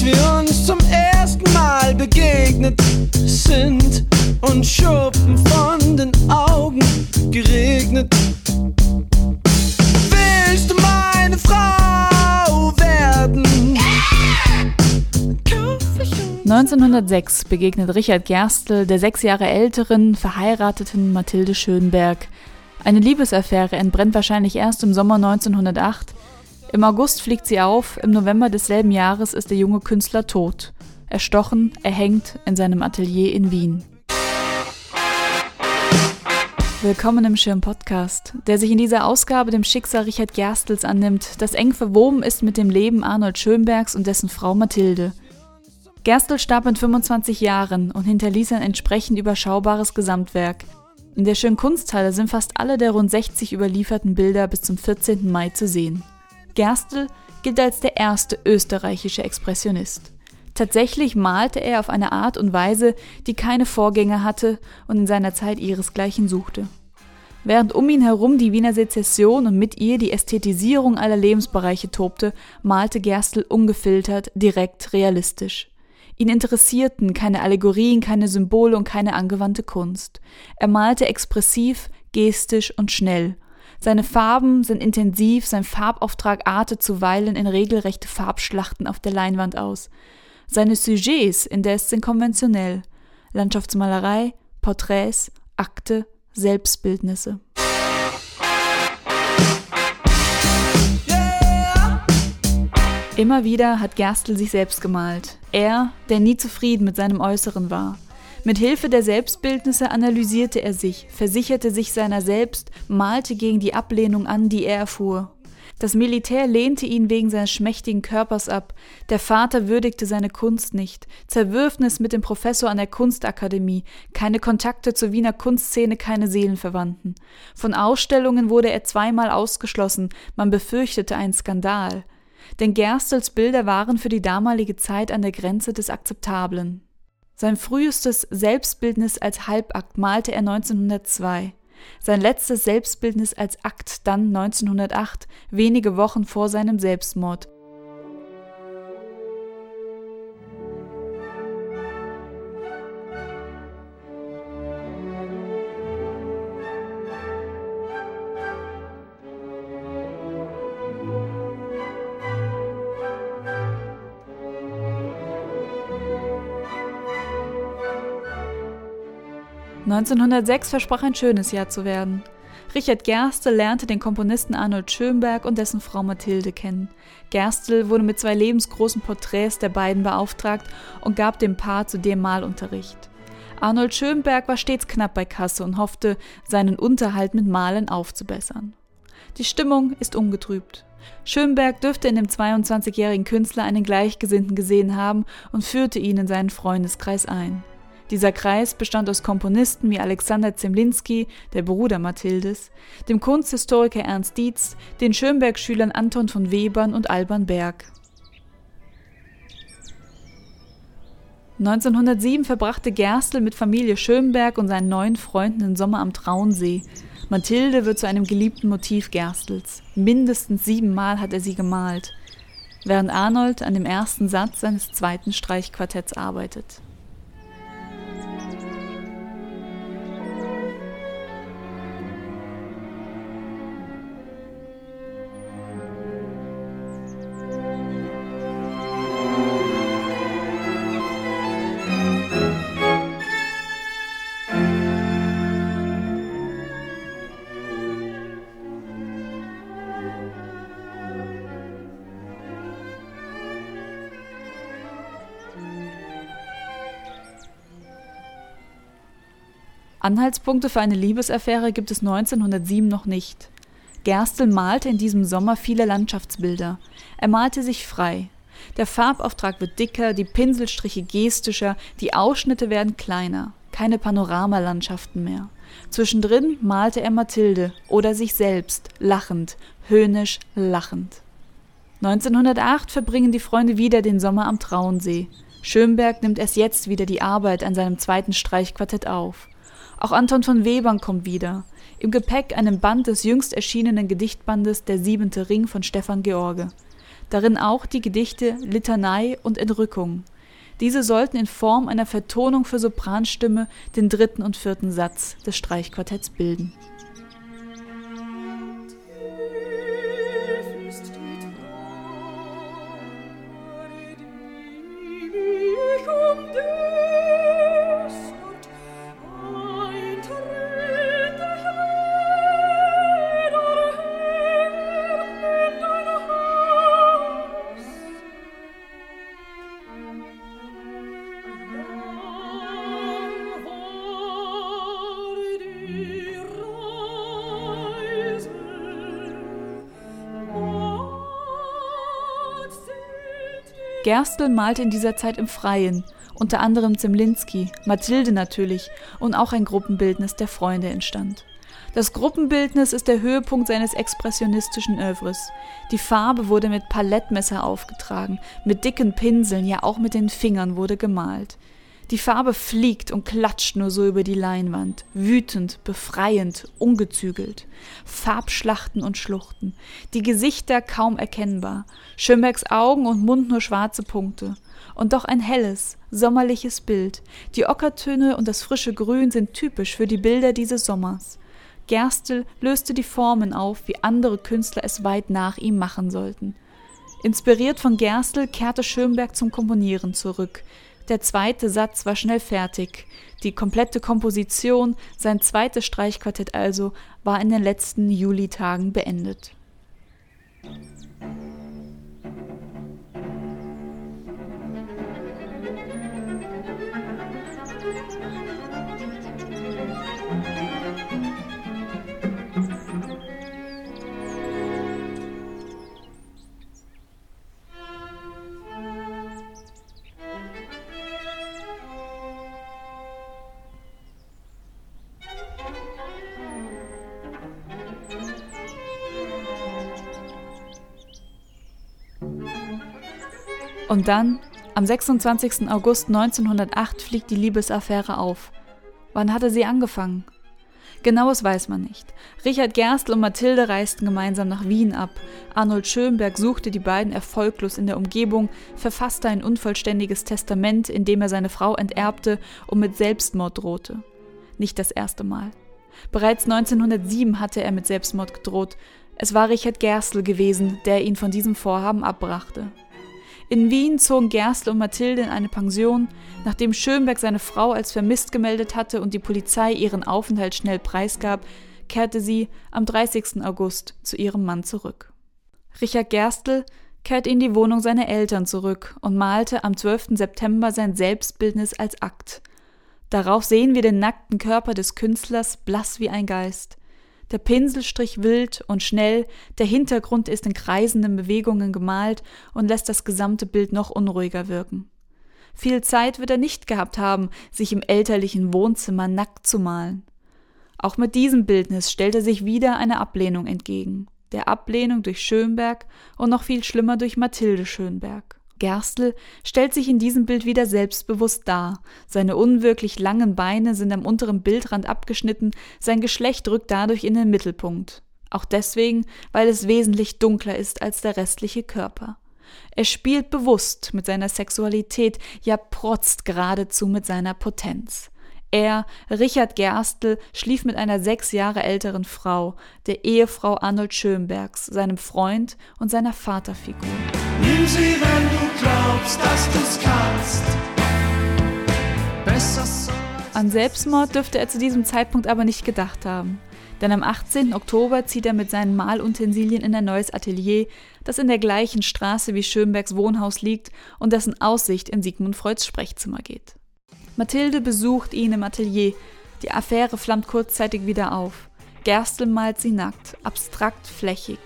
als wir uns zum ersten Mal begegnet sind und Schuppen von den Augen geregnet. Willst du meine Frau werden? 1906 begegnet Richard Gerstl der sechs Jahre älteren, verheirateten Mathilde Schönberg. Eine Liebesaffäre entbrennt wahrscheinlich erst im Sommer 1908. Im August fliegt sie auf, im November desselben Jahres ist der junge Künstler tot. Erstochen, erhängt in seinem Atelier in Wien. Willkommen im Schirm Podcast, der sich in dieser Ausgabe dem Schicksal Richard Gerstels annimmt, das eng verwoben ist mit dem Leben Arnold Schönbergs und dessen Frau Mathilde. Gerstl starb mit 25 Jahren und hinterließ ein entsprechend überschaubares Gesamtwerk. In der schönen Kunsthalle sind fast alle der rund 60 überlieferten Bilder bis zum 14. Mai zu sehen. Gerstl gilt als der erste österreichische Expressionist. Tatsächlich malte er auf eine Art und Weise, die keine Vorgänger hatte und in seiner Zeit ihresgleichen suchte. Während um ihn herum die Wiener Sezession und mit ihr die Ästhetisierung aller Lebensbereiche tobte, malte Gerstl ungefiltert, direkt, realistisch. Ihn interessierten keine Allegorien, keine Symbole und keine angewandte Kunst. Er malte expressiv, gestisch und schnell. Seine Farben sind intensiv, sein Farbauftrag artet zuweilen in regelrechte Farbschlachten auf der Leinwand aus. Seine Sujets indes sind konventionell. Landschaftsmalerei, Porträts, Akte, Selbstbildnisse. Immer wieder hat Gerstl sich selbst gemalt. Er, der nie zufrieden mit seinem Äußeren war. Mit Hilfe der Selbstbildnisse analysierte er sich, versicherte sich seiner selbst, malte gegen die Ablehnung an, die er erfuhr. Das Militär lehnte ihn wegen seines schmächtigen Körpers ab, der Vater würdigte seine Kunst nicht, Zerwürfnis mit dem Professor an der Kunstakademie, keine Kontakte zur Wiener Kunstszene, keine Seelenverwandten. Von Ausstellungen wurde er zweimal ausgeschlossen, man befürchtete einen Skandal denn Gerstels Bilder waren für die damalige Zeit an der Grenze des Akzeptablen. Sein frühestes Selbstbildnis als Halbakt malte er 1902. Sein letztes Selbstbildnis als Akt dann 1908, wenige Wochen vor seinem Selbstmord. 1906 versprach ein schönes Jahr zu werden. Richard Gerstl lernte den Komponisten Arnold Schönberg und dessen Frau Mathilde kennen. Gerstl wurde mit zwei lebensgroßen Porträts der beiden beauftragt und gab dem Paar zudem Malunterricht. Arnold Schönberg war stets knapp bei Kasse und hoffte, seinen Unterhalt mit Malen aufzubessern. Die Stimmung ist ungetrübt. Schönberg dürfte in dem 22-jährigen Künstler einen Gleichgesinnten gesehen haben und führte ihn in seinen Freundeskreis ein. Dieser Kreis bestand aus Komponisten wie Alexander Zemlinski, der Bruder Mathildes, dem Kunsthistoriker Ernst Dietz, den Schönberg-Schülern Anton von Webern und Alban Berg. 1907 verbrachte Gerstl mit Familie Schönberg und seinen neuen Freunden den Sommer am Traunsee. Mathilde wird zu einem geliebten Motiv Gerstls. Mindestens siebenmal hat er sie gemalt, während Arnold an dem ersten Satz seines zweiten Streichquartetts arbeitet. Anhaltspunkte für eine Liebesaffäre gibt es 1907 noch nicht. Gerstl malte in diesem Sommer viele Landschaftsbilder. Er malte sich frei. Der Farbauftrag wird dicker, die Pinselstriche gestischer, die Ausschnitte werden kleiner. Keine Panoramalandschaften mehr. Zwischendrin malte er Mathilde oder sich selbst, lachend, höhnisch lachend. 1908 verbringen die Freunde wieder den Sommer am Traunsee. Schönberg nimmt erst jetzt wieder die Arbeit an seinem zweiten Streichquartett auf. Auch Anton von Webern kommt wieder. Im Gepäck einen Band des jüngst erschienenen Gedichtbandes Der siebente Ring von Stefan George. darin auch die Gedichte Litanei und Entrückung. Diese sollten in Form einer Vertonung für Sopranstimme den dritten und vierten Satz des Streichquartetts bilden. Gerstl malte in dieser Zeit im Freien, unter anderem Zemlinski, Mathilde natürlich und auch ein Gruppenbildnis der Freunde entstand. Das Gruppenbildnis ist der Höhepunkt seines expressionistischen Övres. Die Farbe wurde mit Palettmesser aufgetragen, mit dicken Pinseln, ja auch mit den Fingern wurde gemalt. Die Farbe fliegt und klatscht nur so über die Leinwand, wütend, befreiend, ungezügelt. Farbschlachten und Schluchten, die Gesichter kaum erkennbar, Schönbergs Augen und Mund nur schwarze Punkte. Und doch ein helles, sommerliches Bild. Die Ockertöne und das frische Grün sind typisch für die Bilder dieses Sommers. Gerstl löste die Formen auf, wie andere Künstler es weit nach ihm machen sollten. Inspiriert von Gerstl kehrte Schönberg zum Komponieren zurück. Der zweite Satz war schnell fertig. Die komplette Komposition, sein zweites Streichquartett also, war in den letzten Julitagen beendet. Und dann, am 26. August 1908, fliegt die Liebesaffäre auf. Wann hatte sie angefangen? Genaues weiß man nicht. Richard Gerstl und Mathilde reisten gemeinsam nach Wien ab. Arnold Schönberg suchte die beiden erfolglos in der Umgebung, verfasste ein unvollständiges Testament, in dem er seine Frau enterbte und mit Selbstmord drohte. Nicht das erste Mal. Bereits 1907 hatte er mit Selbstmord gedroht. Es war Richard Gerstl gewesen, der ihn von diesem Vorhaben abbrachte. In Wien zogen Gerstl und Mathilde in eine Pension. Nachdem Schönberg seine Frau als vermisst gemeldet hatte und die Polizei ihren Aufenthalt schnell preisgab, kehrte sie am 30. August zu ihrem Mann zurück. Richard Gerstl kehrte in die Wohnung seiner Eltern zurück und malte am 12. September sein Selbstbildnis als Akt. Darauf sehen wir den nackten Körper des Künstlers blass wie ein Geist der Pinselstrich wild und schnell, der Hintergrund ist in kreisenden Bewegungen gemalt und lässt das gesamte Bild noch unruhiger wirken. Viel Zeit wird er nicht gehabt haben, sich im elterlichen Wohnzimmer nackt zu malen. Auch mit diesem Bildnis stellt er sich wieder eine Ablehnung entgegen, der Ablehnung durch Schönberg und noch viel schlimmer durch Mathilde Schönberg. Gerstl stellt sich in diesem Bild wieder selbstbewusst dar. Seine unwirklich langen Beine sind am unteren Bildrand abgeschnitten, sein Geschlecht rückt dadurch in den Mittelpunkt. Auch deswegen, weil es wesentlich dunkler ist als der restliche Körper. Er spielt bewusst mit seiner Sexualität, ja protzt geradezu mit seiner Potenz. Er, Richard Gerstl, schlief mit einer sechs Jahre älteren Frau, der Ehefrau Arnold Schönbergs, seinem Freund und seiner Vaterfigur. Nimm sie, wenn du glaubst, dass du's kannst. Besser so An Selbstmord dürfte er zu diesem Zeitpunkt aber nicht gedacht haben. Denn am 18. Oktober zieht er mit seinen Malutensilien in ein neues Atelier, das in der gleichen Straße wie Schönbergs Wohnhaus liegt und dessen Aussicht in Sigmund Freuds Sprechzimmer geht. Mathilde besucht ihn im Atelier. Die Affäre flammt kurzzeitig wieder auf. Gerstl malt sie nackt, abstrakt flächig.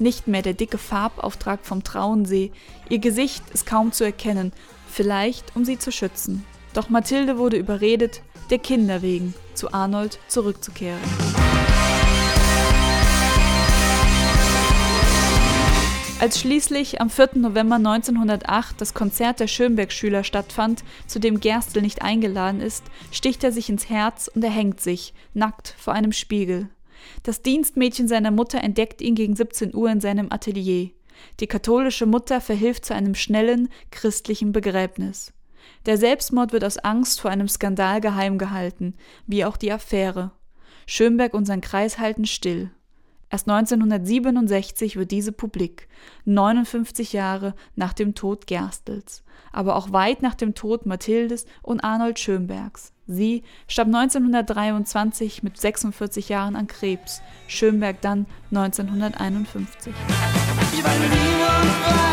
Nicht mehr der dicke Farbauftrag vom Trauensee. Ihr Gesicht ist kaum zu erkennen, vielleicht um sie zu schützen. Doch Mathilde wurde überredet, der Kinder wegen, zu Arnold zurückzukehren. Als schließlich am 4. November 1908 das Konzert der Schönberg-Schüler stattfand, zu dem Gerstl nicht eingeladen ist, sticht er sich ins Herz und erhängt sich, nackt, vor einem Spiegel. Das Dienstmädchen seiner Mutter entdeckt ihn gegen 17 Uhr in seinem Atelier. Die katholische Mutter verhilft zu einem schnellen christlichen Begräbnis. Der Selbstmord wird aus Angst vor einem Skandal geheim gehalten, wie auch die Affäre. Schönberg und sein Kreis halten still. Erst 1967 wird diese publik, 59 Jahre nach dem Tod Gerstels, aber auch weit nach dem Tod Mathildes und Arnold Schönbergs. Sie starb 1923 mit 46 Jahren an Krebs, Schönberg dann 1951. Ich weiß,